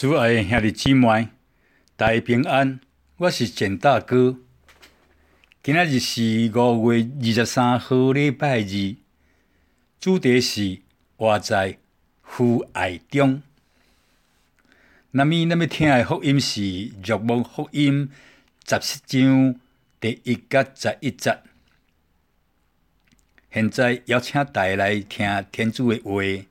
主爱兄弟姊妹，大家平安。我是简大哥。今仔日是五月二十三号礼拜二，主题是活在父爱中。那么，咱要听的福音是《约望福音》十七章第一到十一节。现在邀请大家来听天主的话。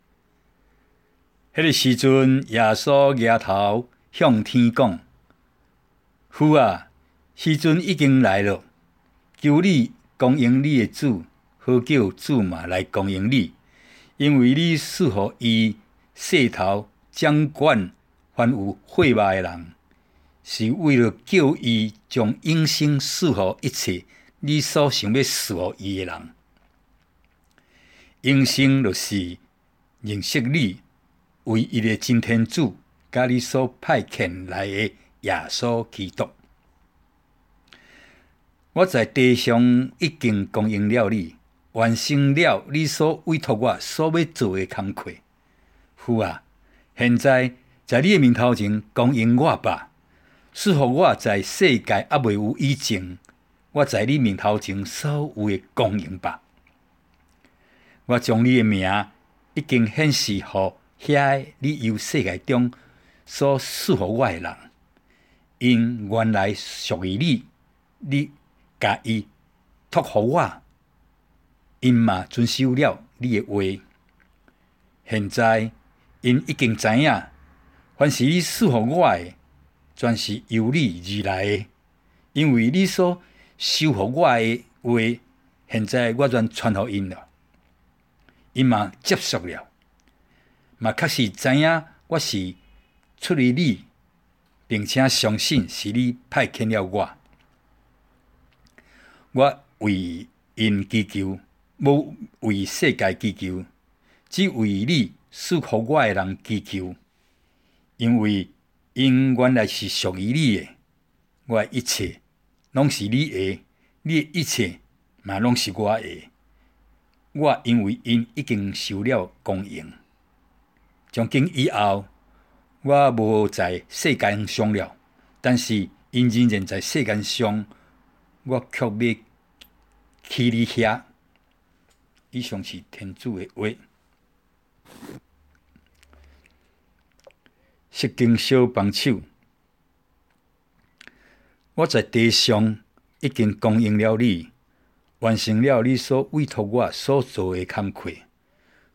迄个时阵，耶稣抬头向天讲：“父啊，时阵已经来了，求你供应你的主，好叫主嘛来供应你，因为你赐予伊势头掌管凡有血脉的人，是为了叫伊将永生赐予一切你所想要赐予伊的人。永生就是认识你。”唯一的真天主，甲你所派遣来的耶稣基督，我在地上已经供应了你，完成了你所委托我所要做的工课。父啊，现在在你的面头前供应我吧，赐予我在世界还未有以前，我在你面头前所有的供应吧。我将你的名已经显示好。遐你由世界中所赐予我的人，因原来属于你，你甲伊托付我，因嘛遵守了你诶话。现在因已经知影，凡是你赐予我诶，全是由你而来诶，因为你所授予我诶话，现在我全传予因了，因嘛接受了。嘛，确实知影我是出于你，并且相信是你派遣了我。我为因祈求，无为世界祈求，只为你赐予我诶人祈求。因为因原来是属于你诶，我的一切拢是你诶，你诶一切嘛拢是我诶。我因为因已经受了供应。从今以后，我无在世间上了，但是因仍然在世间上，我却要去你遐。以上是天主的话。释经小帮手，我在地上已经供应了你，完成了你所委托我所做的工课。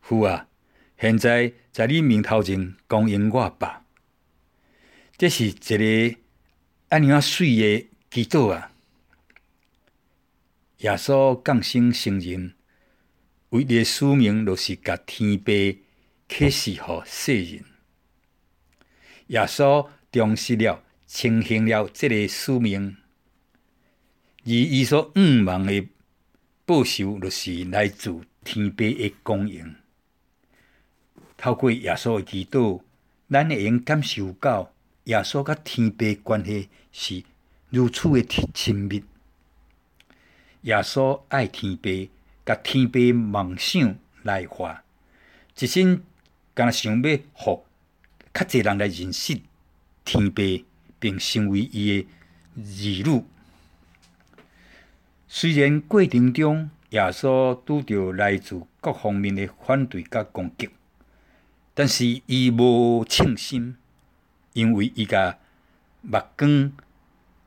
父啊！现在在你面头前供应我吧，这是一个安尼啊水的祈祷啊！耶稣降生成人，唯一的使命就是甲天父启示予世人。耶稣重视了，承行了这个使命，而伊所仰望的报酬，就是来自天父的供应。透过耶稣的祈祷，咱会用感受到耶稣甲天父关系是如此的亲密。耶稣爱天父，甲天父梦想来化，一心敢想要互较侪人来认识天父，并成为伊的儿女。虽然过程中耶稣拄着来自各方面的反对甲攻击。但是伊无称心，因为伊甲目光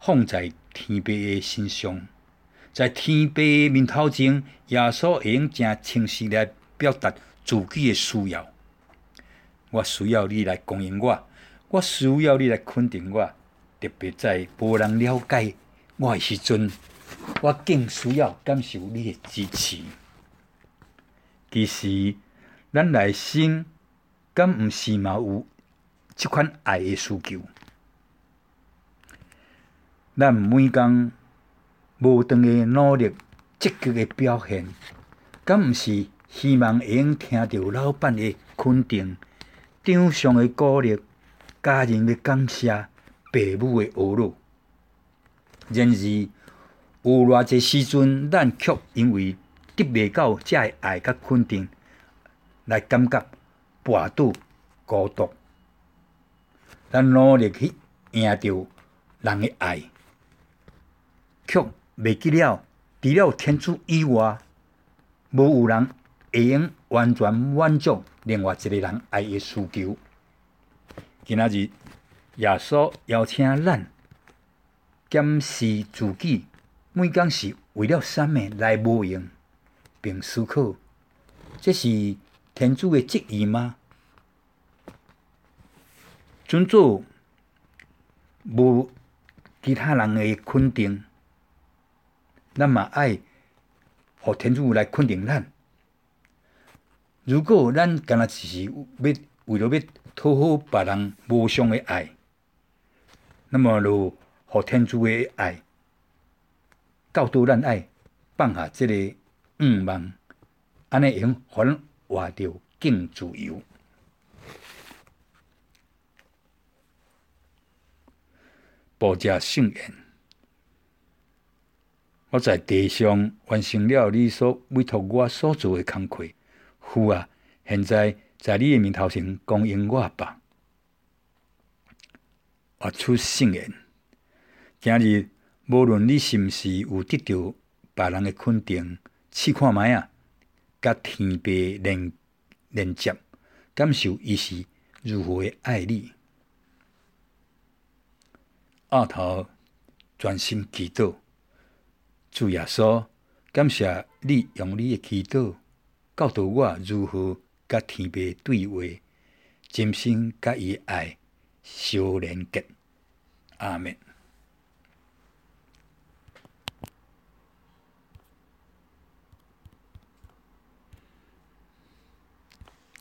放在天父的身上，在天父面头前，耶稣会用正清晰来表达自己的需要。我需要你来供应我，我需要你来肯定我，特别在无人了解我的时阵，我更需要感受你的支持。其实，咱内心。敢毋是嘛有即款爱的需求？咱每工无断的努力、积极的表现，敢毋是希望会用听到老板的肯定、厂商的鼓励、家人的感谢、父母的呵护。然而，有偌济时阵，咱却因为得袂到遮个爱甲肯定，来感觉。跋倒孤独，咱努力去赢着人的爱，却未记了，除了天主以外，无有人会用完全满足另外一个人爱的需求。今仔日，耶稣邀请咱检视自己，每工是为了啥物来无用，并思考，这是天主的旨意吗？尊做无其他人诶肯定，咱嘛爱互天主来肯定咱。如果咱干那只是要为了要讨好别人无相诶爱，那么就互天主诶爱教导咱爱放下这个欲望，安尼会用互咱活着更自由。报谢圣言，我在地上完成了你所委托我所做的工课。父啊，现在在你的面头前供应我吧。活出圣言，今日无论你是毋是有得到别人的肯定，试看觅啊，甲天父连连接，感受伊是如何的爱你。阿头专心祈祷，主耶稣，感谢你用你诶祈祷教导我如何甲天父对话，真心甲伊爱相连结。阿门。